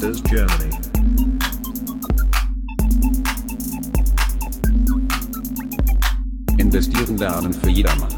Masters Germany. Investieren lernen für jedermann.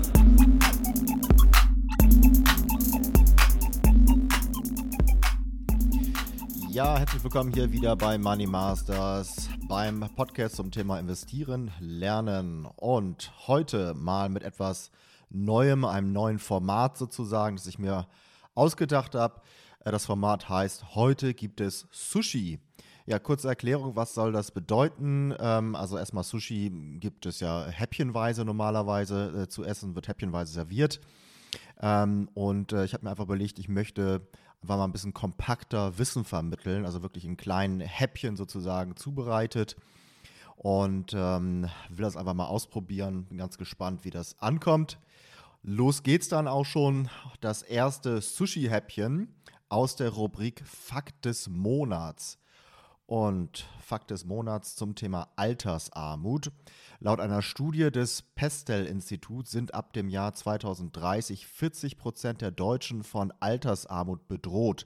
Ja, herzlich willkommen hier wieder bei Money Masters, beim Podcast zum Thema Investieren, Lernen und heute mal mit etwas Neuem, einem neuen Format sozusagen, das ich mir ausgedacht habe. Äh, das Format heißt Heute gibt es Sushi. Ja, kurze Erklärung, was soll das bedeuten? Ähm, also erstmal Sushi gibt es ja häppchenweise normalerweise äh, zu essen, wird häppchenweise serviert. Ähm, und äh, ich habe mir einfach überlegt, ich möchte einfach mal ein bisschen kompakter Wissen vermitteln, also wirklich in kleinen Häppchen sozusagen zubereitet. Und ähm, will das einfach mal ausprobieren. Bin ganz gespannt, wie das ankommt. Los geht's dann auch schon. Das erste Sushi-Häppchen aus der Rubrik Fakt des Monats. Und Fakt des Monats zum Thema Altersarmut. Laut einer Studie des Pestel-Instituts sind ab dem Jahr 2030 40 Prozent der Deutschen von Altersarmut bedroht.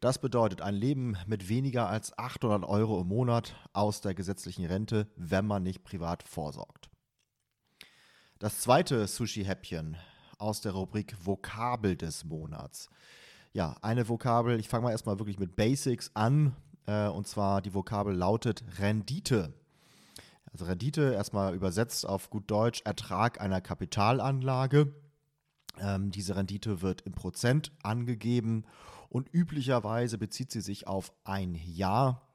Das bedeutet ein Leben mit weniger als 800 Euro im Monat aus der gesetzlichen Rente, wenn man nicht privat vorsorgt. Das zweite Sushi-Häppchen aus der Rubrik Vokabel des Monats. Ja, eine Vokabel, ich fange mal erstmal wirklich mit Basics an. Äh, und zwar die Vokabel lautet Rendite. Also Rendite erstmal übersetzt auf gut Deutsch Ertrag einer Kapitalanlage. Ähm, diese Rendite wird im Prozent angegeben und üblicherweise bezieht sie sich auf ein Jahr,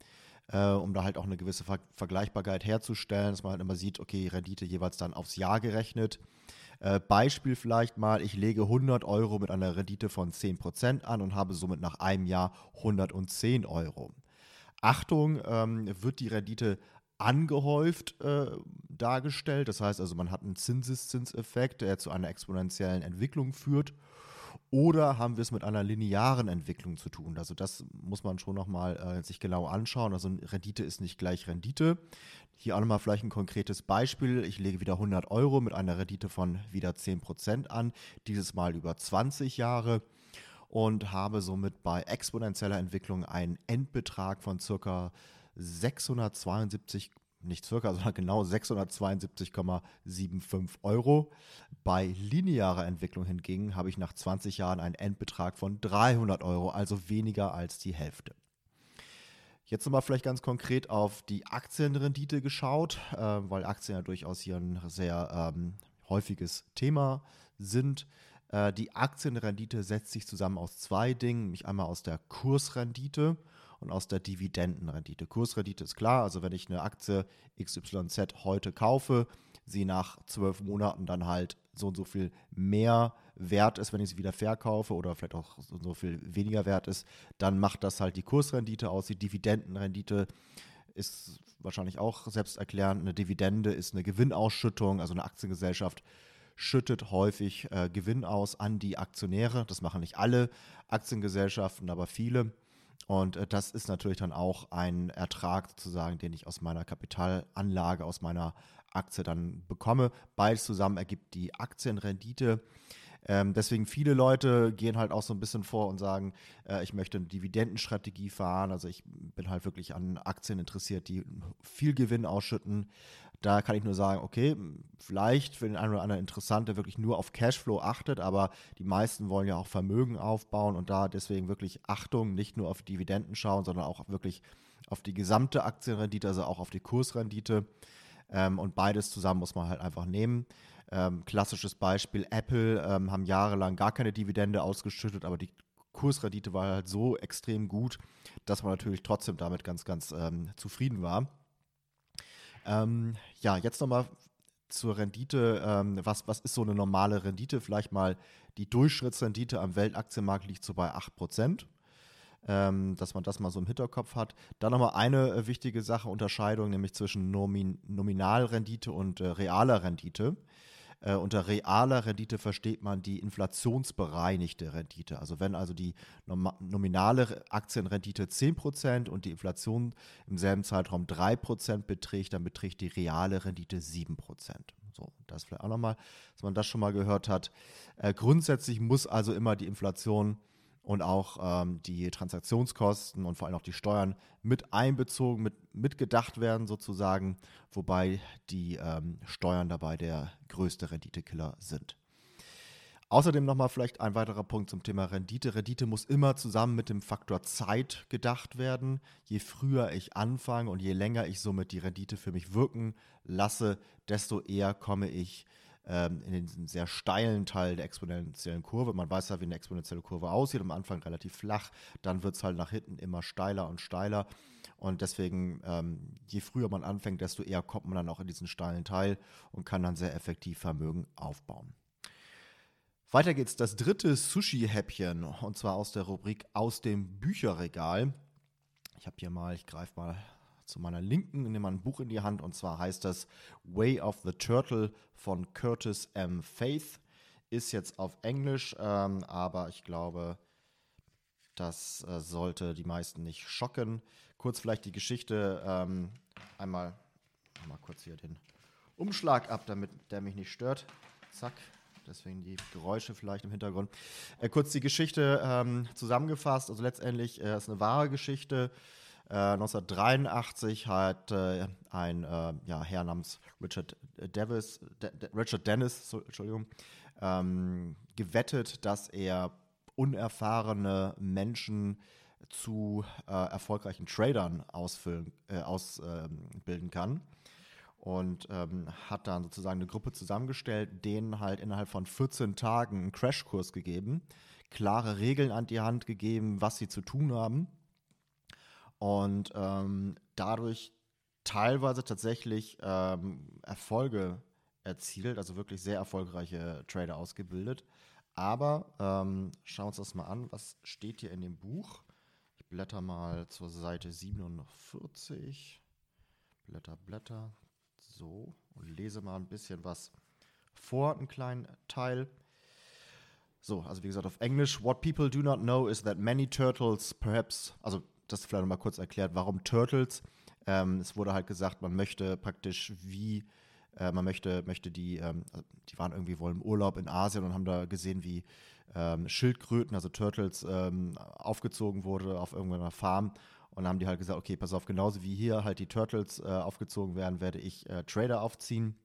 äh, um da halt auch eine gewisse Ver Vergleichbarkeit herzustellen, dass man halt immer sieht, okay, Rendite jeweils dann aufs Jahr gerechnet. Äh, Beispiel vielleicht mal, ich lege 100 Euro mit einer Rendite von 10% an und habe somit nach einem Jahr 110 Euro. Achtung, ähm, wird die Rendite angehäuft äh, dargestellt. Das heißt also, man hat einen Zinseszinseffekt, der zu einer exponentiellen Entwicklung führt. Oder haben wir es mit einer linearen Entwicklung zu tun? Also das muss man schon nochmal äh, sich genau anschauen. Also Rendite ist nicht gleich Rendite. Hier auch nochmal vielleicht ein konkretes Beispiel. Ich lege wieder 100 Euro mit einer Rendite von wieder 10% an, dieses Mal über 20 Jahre und habe somit bei exponentieller Entwicklung einen Endbetrag von circa 672 nicht circa, sondern genau 672,75 Euro. Bei linearer Entwicklung hingegen habe ich nach 20 Jahren einen Endbetrag von 300 Euro, also weniger als die Hälfte. Jetzt nochmal vielleicht ganz konkret auf die Aktienrendite geschaut, äh, weil Aktien ja durchaus hier ein sehr ähm, häufiges Thema sind. Äh, die Aktienrendite setzt sich zusammen aus zwei Dingen, nämlich einmal aus der Kursrendite und aus der Dividendenrendite. Kursrendite ist klar, also wenn ich eine Aktie XYZ heute kaufe, sie nach zwölf Monaten dann halt so und so viel mehr wert ist, wenn ich sie wieder verkaufe oder vielleicht auch so und so viel weniger wert ist, dann macht das halt die Kursrendite aus. Die Dividendenrendite ist wahrscheinlich auch selbsterklärend. Eine Dividende ist eine Gewinnausschüttung, also eine Aktiengesellschaft schüttet häufig äh, Gewinn aus an die Aktionäre. Das machen nicht alle Aktiengesellschaften, aber viele. Und äh, das ist natürlich dann auch ein Ertrag sozusagen, den ich aus meiner Kapitalanlage, aus meiner Aktie dann bekomme. Beides zusammen ergibt die Aktienrendite. Ähm, deswegen viele Leute gehen halt auch so ein bisschen vor und sagen, äh, ich möchte eine Dividendenstrategie fahren. Also ich bin halt wirklich an Aktien interessiert, die viel Gewinn ausschütten. Da kann ich nur sagen, okay, vielleicht für den einen oder anderen interessant, der wirklich nur auf Cashflow achtet, aber die meisten wollen ja auch Vermögen aufbauen und da deswegen wirklich Achtung, nicht nur auf Dividenden schauen, sondern auch wirklich auf die gesamte Aktienrendite, also auch auf die Kursrendite. Ähm, und beides zusammen muss man halt einfach nehmen. Ähm, klassisches Beispiel, Apple ähm, haben jahrelang gar keine Dividende ausgeschüttet, aber die Kursrendite war halt so extrem gut, dass man natürlich trotzdem damit ganz, ganz ähm, zufrieden war. Ähm, ja, jetzt nochmal zur Rendite. Ähm, was, was ist so eine normale Rendite? Vielleicht mal die Durchschnittsrendite am Weltaktienmarkt liegt so bei 8%. Ähm, dass man das mal so im Hinterkopf hat. Dann nochmal eine äh, wichtige Sache, Unterscheidung, nämlich zwischen Nomin Nominalrendite und äh, realer Rendite. Äh, unter realer Rendite versteht man die inflationsbereinigte Rendite. Also wenn also die nominale Aktienrendite 10% und die Inflation im selben Zeitraum 3% beträgt, dann beträgt die reale Rendite 7%. So, das vielleicht auch nochmal, dass man das schon mal gehört hat. Äh, grundsätzlich muss also immer die Inflation und auch ähm, die Transaktionskosten und vor allem auch die Steuern mit einbezogen, mit mitgedacht werden sozusagen, wobei die ähm, Steuern dabei der größte Renditekiller sind. Außerdem nochmal vielleicht ein weiterer Punkt zum Thema Rendite. Rendite muss immer zusammen mit dem Faktor Zeit gedacht werden. Je früher ich anfange und je länger ich somit die Rendite für mich wirken lasse, desto eher komme ich ähm, in den sehr steilen Teil der exponentiellen Kurve. Man weiß ja, wie eine exponentielle Kurve aussieht. Am Anfang relativ flach, dann wird es halt nach hinten immer steiler und steiler. Und deswegen, ähm, je früher man anfängt, desto eher kommt man dann auch in diesen steilen Teil und kann dann sehr effektiv Vermögen aufbauen. Weiter geht's, das dritte Sushi-Häppchen, und zwar aus der Rubrik aus dem Bücherregal. Ich habe hier mal, ich greife mal zu meiner Linken, nehme mal ein Buch in die Hand, und zwar heißt das Way of the Turtle von Curtis M. Faith. Ist jetzt auf Englisch, ähm, aber ich glaube, das äh, sollte die meisten nicht schocken. Kurz vielleicht die Geschichte, ähm, einmal mal kurz hier den Umschlag ab, damit der mich nicht stört. Zack, deswegen die Geräusche vielleicht im Hintergrund. Äh, kurz die Geschichte ähm, zusammengefasst. Also letztendlich äh, ist eine wahre Geschichte. Äh, 1983 hat äh, ein äh, ja, Herr namens Richard Davis, De Richard Dennis, so, Entschuldigung, ähm, gewettet, dass er unerfahrene Menschen zu äh, erfolgreichen Tradern ausfüllen, ausbilden kann und ähm, hat dann sozusagen eine Gruppe zusammengestellt, denen halt innerhalb von 14 Tagen einen Crashkurs gegeben, klare Regeln an die Hand gegeben, was sie zu tun haben und ähm, dadurch teilweise tatsächlich ähm, Erfolge erzielt, also wirklich sehr erfolgreiche Trader ausgebildet. Aber ähm, schauen wir uns das mal an, was steht hier in dem Buch. Ich blätter mal zur Seite 47. Blätter, Blätter, so, und lese mal ein bisschen was vor, einen kleinen Teil. So, also wie gesagt auf Englisch. What people do not know is that many turtles perhaps, also das vielleicht nochmal kurz erklärt, warum Turtles. Ähm, es wurde halt gesagt, man möchte praktisch wie, äh, man möchte, möchte die, ähm, die waren irgendwie wohl im Urlaub in Asien und haben da gesehen, wie ähm, Schildkröten, also Turtles, ähm, aufgezogen wurde auf irgendeiner Farm und dann haben die halt gesagt, okay, pass auf, genauso wie hier halt die Turtles äh, aufgezogen werden, werde ich äh, Trader aufziehen.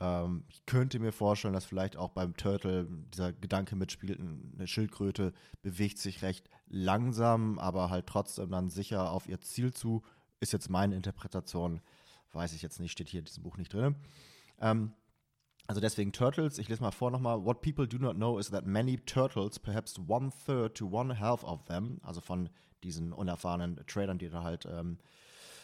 Ähm, ich könnte mir vorstellen, dass vielleicht auch beim Turtle dieser Gedanke mitspielt, eine Schildkröte bewegt sich recht langsam, aber halt trotzdem dann sicher auf ihr Ziel zu. Ist jetzt meine Interpretation, weiß ich jetzt nicht, steht hier in diesem Buch nicht drin. Ähm, also deswegen Turtles, ich lese mal vor nochmal. What people do not know is that many turtles, perhaps one third to one half of them, also von diesen unerfahrenen Tradern, die da halt ähm,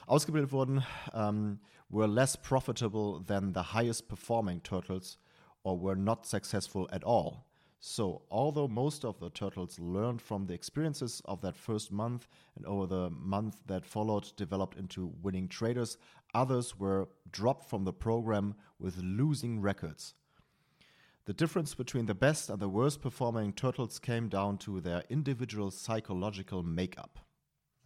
ausgebildet wurden, um, were less profitable than the highest performing turtles or were not successful at all. So, although most of the turtles learned from the experiences of that first month and over the month that followed developed into winning traders, others were dropped from the program with losing records. The difference between the best and the worst performing turtles came down to their individual psychological makeup.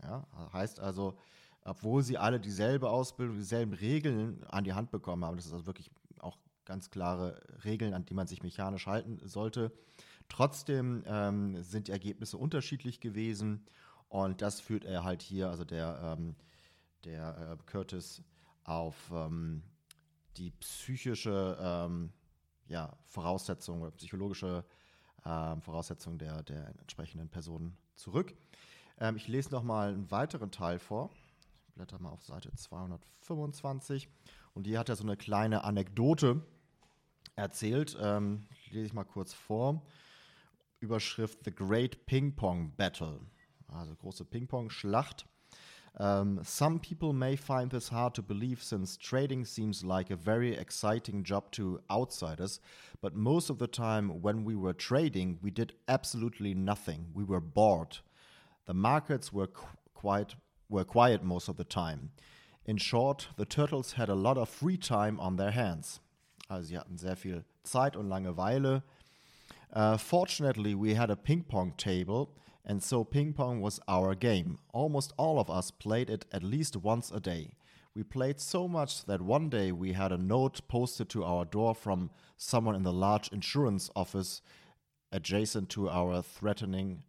Ja, heißt also, obwohl sie alle dieselbe Ausbildung, dieselben Regeln an die Hand bekommen haben, das ist also wirklich auch ganz klare Regeln, an die man sich mechanisch halten sollte. Trotzdem ähm, sind die Ergebnisse unterschiedlich gewesen und das führt er halt hier, also der, ähm, der äh, Curtis, auf ähm, die psychische ähm, ja, Voraussetzungen oder psychologische äh, Voraussetzungen der, der entsprechenden Personen zurück. Ähm, ich lese noch mal einen weiteren Teil vor. Blätter mal auf Seite 225. Und die hat ja so eine kleine Anekdote erzählt. Ähm, lese ich mal kurz vor. Überschrift The Great Ping Pong Battle. Also große Ping Pong Schlacht. Um, some people may find this hard to believe since trading seems like a very exciting job to outsiders, but most of the time when we were trading, we did absolutely nothing. We were bored. The markets were qu quite were quiet most of the time. In short, the turtles had a lot of free time on their hands. Also sie hatten sehr viel Zeit und Langeweile. Uh, fortunately, we had a ping pong table and so ping pong was our game. Almost all of us played it at least once a day. We played so much that one day we had a note posted to our door from someone in the large insurance office adjacent to our threatening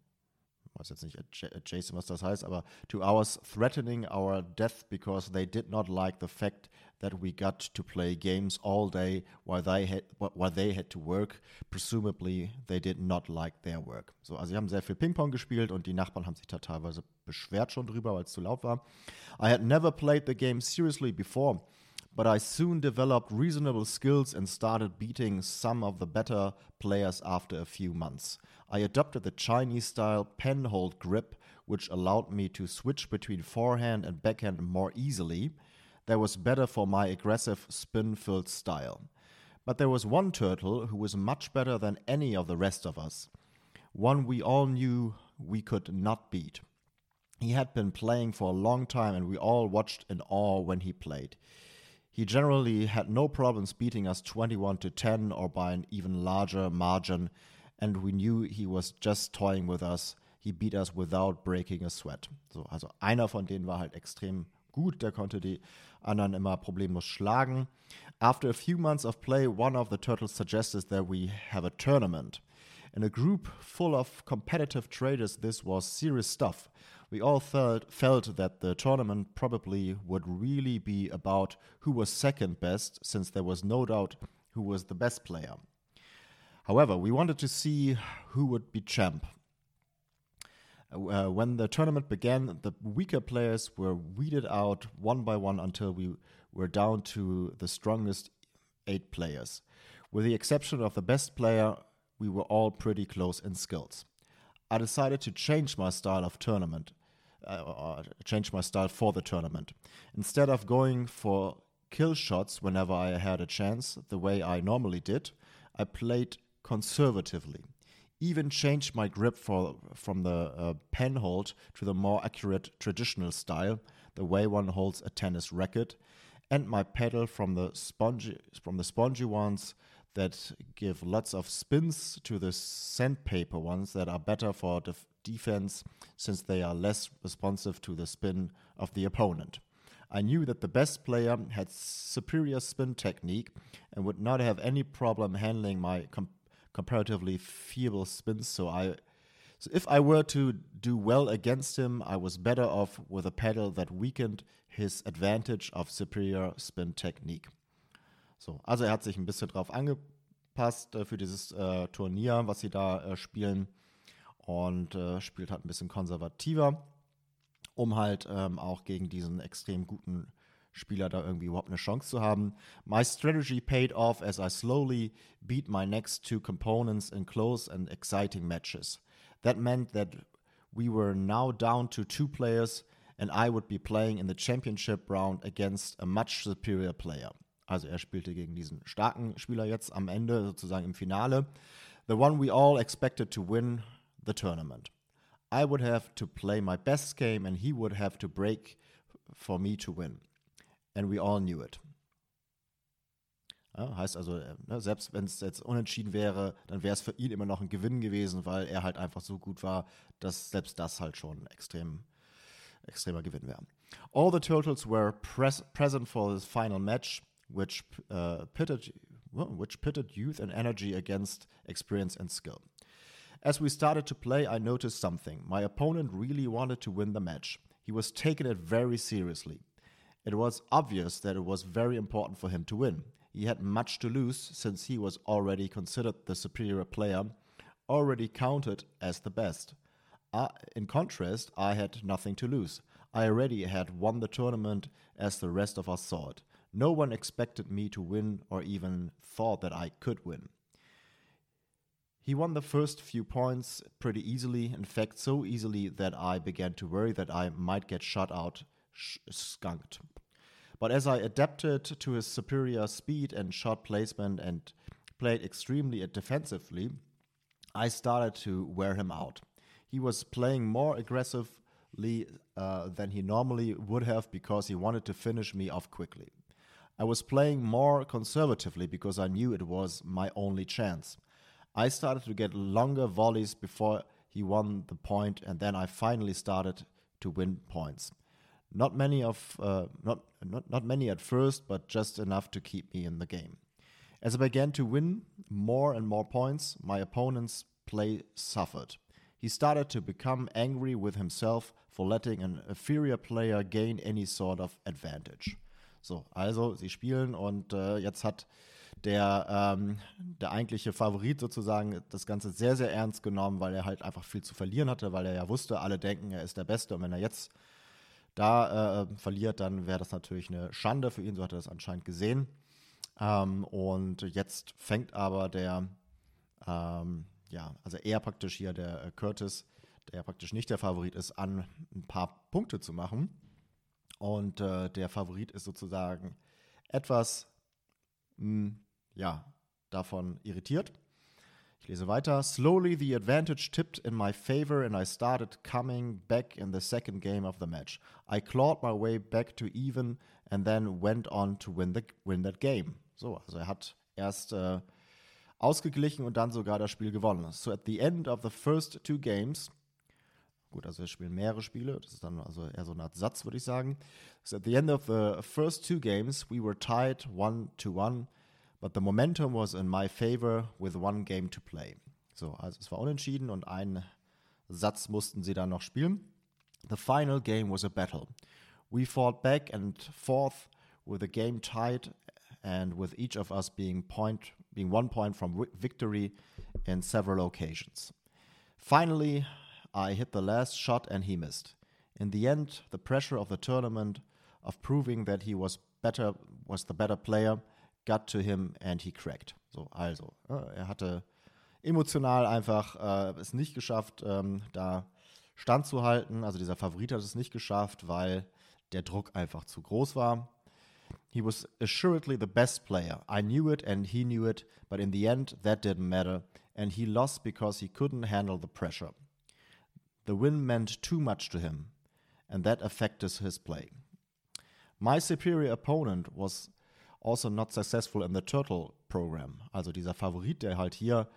weiß jetzt nicht adjacent, was das heißt, aber two hours threatening our death because they did not like the fact that we got to play games all day while they had, while they had to work. Presumably they did not like their work. So, also sie haben sehr viel Ping-Pong gespielt und die Nachbarn haben sich da teilweise beschwert schon drüber, weil es zu laut war. I had never played the game seriously before. But I soon developed reasonable skills and started beating some of the better players after a few months. I adopted the Chinese style pen hold grip, which allowed me to switch between forehand and backhand more easily. That was better for my aggressive spin filled style. But there was one turtle who was much better than any of the rest of us, one we all knew we could not beat. He had been playing for a long time, and we all watched in awe when he played. He generally had no problems beating us 21 to 10 or by an even larger margin, and we knew he was just toying with us. He beat us without breaking a sweat. So, also einer von denen war halt extrem gut, der konnte die anderen immer problemlos schlagen. After a few months of play, one of the turtles suggested that we have a tournament. In a group full of competitive traders, this was serious stuff we all felt, felt that the tournament probably would really be about who was second best, since there was no doubt who was the best player. However, we wanted to see who would be champ. Uh, when the tournament began, the weaker players were weeded out one by one until we were down to the strongest eight players. With the exception of the best player, we were all pretty close in skills. I decided to change my style of tournament uh, change my style for the tournament. Instead of going for kill shots whenever I had a chance, the way I normally did, I played conservatively. Even changed my grip for, from the uh, pen hold to the more accurate traditional style, the way one holds a tennis racket, and my pedal from the spongy from the spongy ones that give lots of spins to the sandpaper ones that are better for def defense since they are less responsive to the spin of the opponent. I knew that the best player had superior spin technique and would not have any problem handling my com comparatively feeble spins, so I so if I were to do well against him, I was better off with a pedal that weakened his advantage of superior spin technique. So, also er hat sich ein bisschen drauf angepasst äh, für dieses äh, Turnier, was sie da äh, spielen und äh, spielt halt ein bisschen konservativer, um halt ähm, auch gegen diesen extrem guten Spieler da irgendwie überhaupt eine Chance zu haben. My strategy paid off as I slowly beat my next two components in close and exciting matches. That meant that we were now down to two players and I would be playing in the championship round against a much superior player. Also er spielte gegen diesen starken Spieler jetzt am Ende, sozusagen im Finale. The one we all expected to win the tournament. I would have to play my best game and he would have to break for me to win. And we all knew it. Ja, heißt also, äh, ne, selbst wenn es jetzt unentschieden wäre, dann wäre es für ihn immer noch ein Gewinn gewesen, weil er halt einfach so gut war, dass selbst das halt schon extrem, extremer Gewinn wäre. All the turtles were pres present for this final match, which uh, pitted, which pitted youth and energy against experience and skill. As we started to play, I noticed something. My opponent really wanted to win the match. He was taking it very seriously. It was obvious that it was very important for him to win. He had much to lose since he was already considered the superior player, already counted as the best. Uh, in contrast, I had nothing to lose. I already had won the tournament as the rest of us saw it. No one expected me to win or even thought that I could win. He won the first few points pretty easily, in fact, so easily that I began to worry that I might get shut out, sh skunked. But as I adapted to his superior speed and shot placement and played extremely defensively, I started to wear him out. He was playing more aggressively uh, than he normally would have because he wanted to finish me off quickly. I was playing more conservatively because I knew it was my only chance. I started to get longer volleys before he won the point, and then I finally started to win points. Not many of uh, not, not not many at first, but just enough to keep me in the game. As I began to win more and more points, my opponent's play suffered. he started to become angry with himself for letting an inferior player gain any sort of advantage. So, also sie spielen und äh, jetzt hat der, ähm, der eigentliche Favorit sozusagen das Ganze sehr, sehr ernst genommen, weil er halt einfach viel zu verlieren hatte, weil er ja wusste, alle denken, er ist der Beste und wenn er jetzt da äh, verliert, dann wäre das natürlich eine Schande für ihn, so hat er das anscheinend gesehen. Ähm, und jetzt fängt aber der, ähm, ja, also er praktisch hier, der äh, Curtis, der praktisch nicht der Favorit ist, an ein paar Punkte zu machen. Und äh, der Favorit ist sozusagen etwas, mh, hm, ja, davon irritiert. Ich lese weiter. Slowly the advantage tipped in my favor and I started coming back in the second game of the match. I clawed my way back to even and then went on to win, the, win that game. So, also er hat erst äh, ausgeglichen und dann sogar das Spiel gewonnen. So at the end of the first two games, gut, also wir spielen mehrere Spiele, das ist dann also eher so eine Art Satz, würde ich sagen. So at the end of the first two games, we were tied one to one, but the momentum was in my favor with one game to play. So, also es war unentschieden und einen Satz mussten sie dann noch spielen. The final game was a battle. We fought back and forth with the game tied and with each of us being point being one point from victory in several occasions. Finally, I hit the last shot and he missed. In the end, the pressure of the tournament of proving that he was better was the better player got to him and he cracked. So, also, er hatte emotional einfach äh, es nicht geschafft, ähm, da standzuhalten. Also dieser Favorit hat es nicht geschafft, weil der Druck einfach zu groß war. He was assuredly the best player. I knew it and he knew it, but in the end, that didn't matter, and he lost because he couldn't handle the pressure. The win meant too much to him, and that affected his play. My superior opponent was also not successful in the Turtle Program. Also dieser Favorit, der halt hier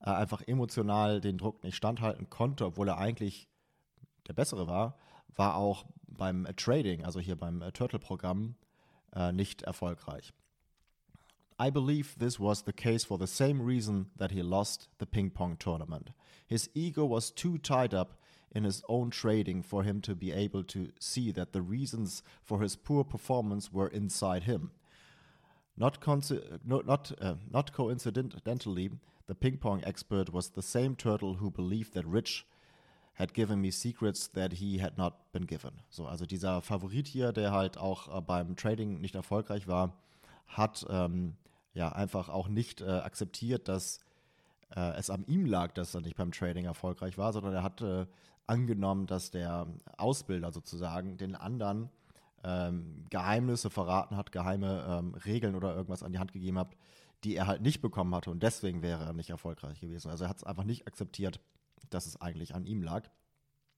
äh, einfach emotional den Druck nicht standhalten konnte, obwohl er eigentlich der bessere war, war auch beim äh, Trading, also hier beim äh, Turtle Programm, äh, nicht erfolgreich. I believe this was the case for the same reason that he lost the ping pong tournament. His ego was too tied up in his own trading for him to be able to see that the reasons for his poor performance were inside him. Not, no, not, uh, not coincidentally, the ping pong expert was the same turtle who believed that Rich had given me secrets that he had not been given. So, also dieser Favorit hier, der halt auch äh, beim Trading nicht erfolgreich war, hat ähm, ja einfach auch nicht äh, akzeptiert, dass äh, es an ihm lag, dass er nicht beim Trading erfolgreich war, sondern er hat äh, angenommen, dass der Ausbilder sozusagen den anderen ähm, Geheimnisse verraten hat, geheime ähm, Regeln oder irgendwas an die Hand gegeben hat, die er halt nicht bekommen hatte und deswegen wäre er nicht erfolgreich gewesen. Also er hat es einfach nicht akzeptiert, dass es eigentlich an ihm lag.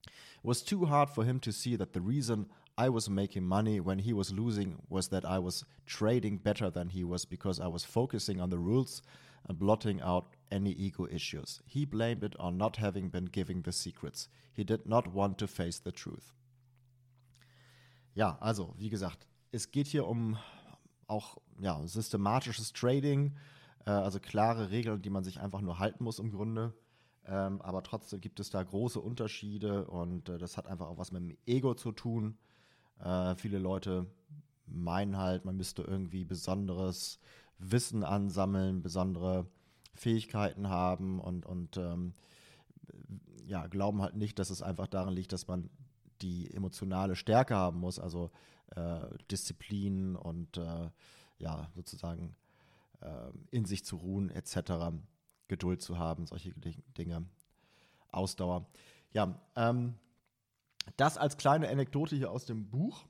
It was too hard for him to see that the reason I was making money when he was losing was that I was trading better than he was because I was focusing on the rules and blotting out any ego issues. He blamed it on not having been given the secrets. He did not want to face the truth. Ja, also, wie gesagt, es geht hier um auch ja, systematisches Trading, äh, also klare Regeln, die man sich einfach nur halten muss im Grunde. Ähm, aber trotzdem gibt es da große Unterschiede und äh, das hat einfach auch was mit dem Ego zu tun. Äh, viele Leute meinen halt, man müsste irgendwie besonderes Wissen ansammeln, besondere Fähigkeiten haben und, und ähm, ja, glauben halt nicht, dass es einfach daran liegt, dass man die emotionale Stärke haben muss, also äh, Disziplin und äh, ja, sozusagen äh, in sich zu ruhen, etc. Geduld zu haben, solche Dinge, Ausdauer. Ja, ähm, das als kleine Anekdote hier aus dem Buch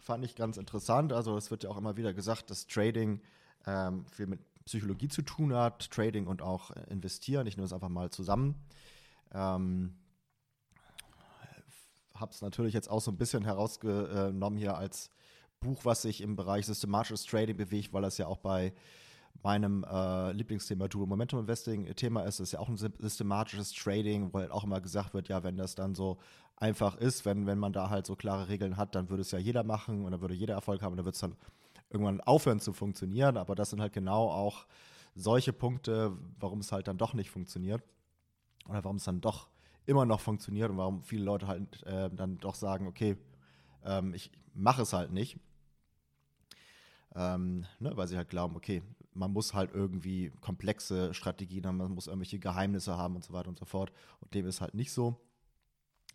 fand ich ganz interessant. Also es wird ja auch immer wieder gesagt, dass Trading ähm, viel mit Psychologie zu tun hat, Trading und auch investieren. Ich nehme es einfach mal zusammen. Ähm, habe es natürlich jetzt auch so ein bisschen herausgenommen hier als Buch, was sich im Bereich systematisches Trading bewegt, weil das ja auch bei meinem äh, Lieblingsthema Dual Momentum Investing Thema ist. Das ist ja auch ein systematisches Trading, wo halt auch immer gesagt wird, ja, wenn das dann so einfach ist, wenn, wenn man da halt so klare Regeln hat, dann würde es ja jeder machen und dann würde jeder Erfolg haben und dann wird es dann irgendwann aufhören zu funktionieren. Aber das sind halt genau auch solche Punkte, warum es halt dann doch nicht funktioniert oder warum es dann doch immer noch funktioniert und warum viele Leute halt äh, dann doch sagen, okay, ähm, ich mache es halt nicht. Ähm, ne, weil sie halt glauben, okay, man muss halt irgendwie komplexe Strategien haben, man muss irgendwelche Geheimnisse haben und so weiter und so fort. Und dem ist halt nicht so,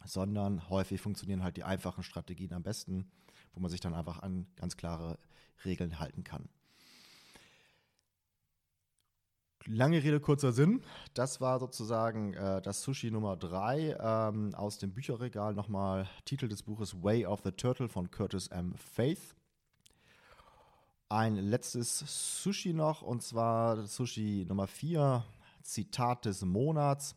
sondern häufig funktionieren halt die einfachen Strategien am besten, wo man sich dann einfach an ganz klare Regeln halten kann. Lange Rede, kurzer Sinn. Das war sozusagen äh, das Sushi Nummer 3 ähm, aus dem Bücherregal. Nochmal Titel des Buches Way of the Turtle von Curtis M. Faith. Ein letztes Sushi noch und zwar Sushi Nummer 4, Zitat des Monats,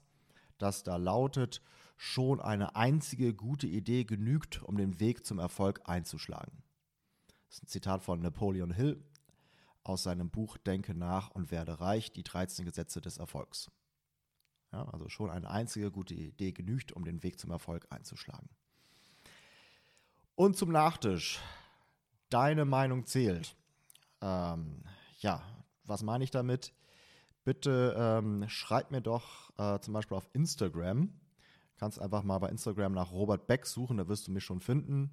das da lautet: Schon eine einzige gute Idee genügt, um den Weg zum Erfolg einzuschlagen. Das ist ein Zitat von Napoleon Hill, aus seinem Buch Denke nach und werde reich, die 13 Gesetze des Erfolgs. Ja, also schon eine einzige gute Idee genügt, um den Weg zum Erfolg einzuschlagen. Und zum Nachtisch. Deine Meinung zählt. Ähm, ja, was meine ich damit? Bitte ähm, schreib mir doch äh, zum Beispiel auf Instagram. Kannst einfach mal bei Instagram nach Robert Beck suchen, da wirst du mich schon finden.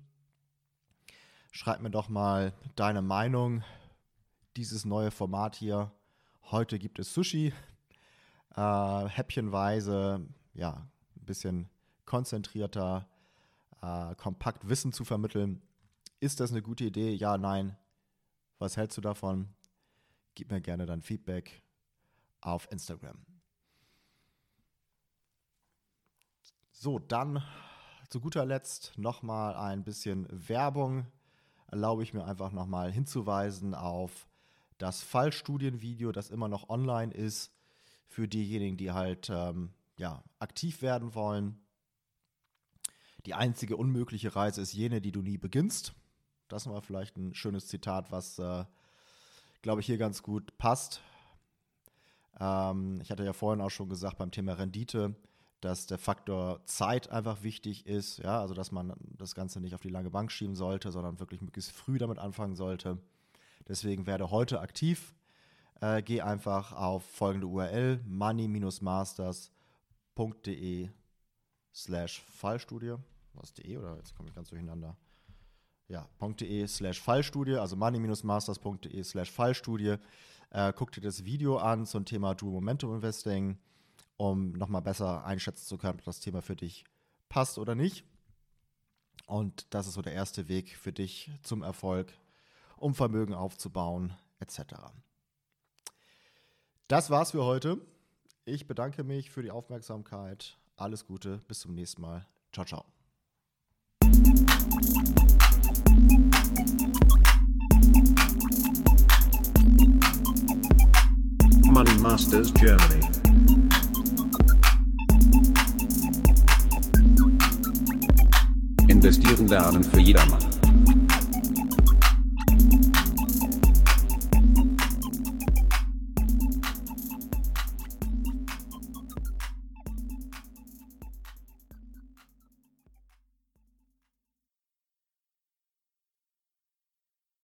Schreib mir doch mal deine Meinung dieses neue Format hier. Heute gibt es Sushi. Äh, häppchenweise, ja, ein bisschen konzentrierter, äh, kompakt Wissen zu vermitteln. Ist das eine gute Idee? Ja, nein. Was hältst du davon? Gib mir gerne dein Feedback auf Instagram. So, dann zu guter Letzt nochmal ein bisschen Werbung. Erlaube ich mir einfach nochmal hinzuweisen auf das Fallstudienvideo, das immer noch online ist, für diejenigen, die halt ähm, ja, aktiv werden wollen. Die einzige unmögliche Reise ist jene, die du nie beginnst. Das war vielleicht ein schönes Zitat, was, äh, glaube ich, hier ganz gut passt. Ähm, ich hatte ja vorhin auch schon gesagt beim Thema Rendite, dass der Faktor Zeit einfach wichtig ist. Ja, also dass man das Ganze nicht auf die lange Bank schieben sollte, sondern wirklich möglichst früh damit anfangen sollte. Deswegen werde heute aktiv. Äh, geh einfach auf folgende URL money-masters.de slash Fallstudie. Was de oder jetzt komme ich ganz durcheinander. Ja, .de slash Fallstudie, also money-masters.de slash Fallstudie. Äh, guck dir das Video an zum Thema Dual Momentum Investing, um nochmal besser einschätzen zu können, ob das Thema für dich passt oder nicht. Und das ist so der erste Weg für dich zum Erfolg um Vermögen aufzubauen, etc. Das war's für heute. Ich bedanke mich für die Aufmerksamkeit. Alles Gute, bis zum nächsten Mal. Ciao, ciao. Money Masters Germany. Investieren lernen für jedermann.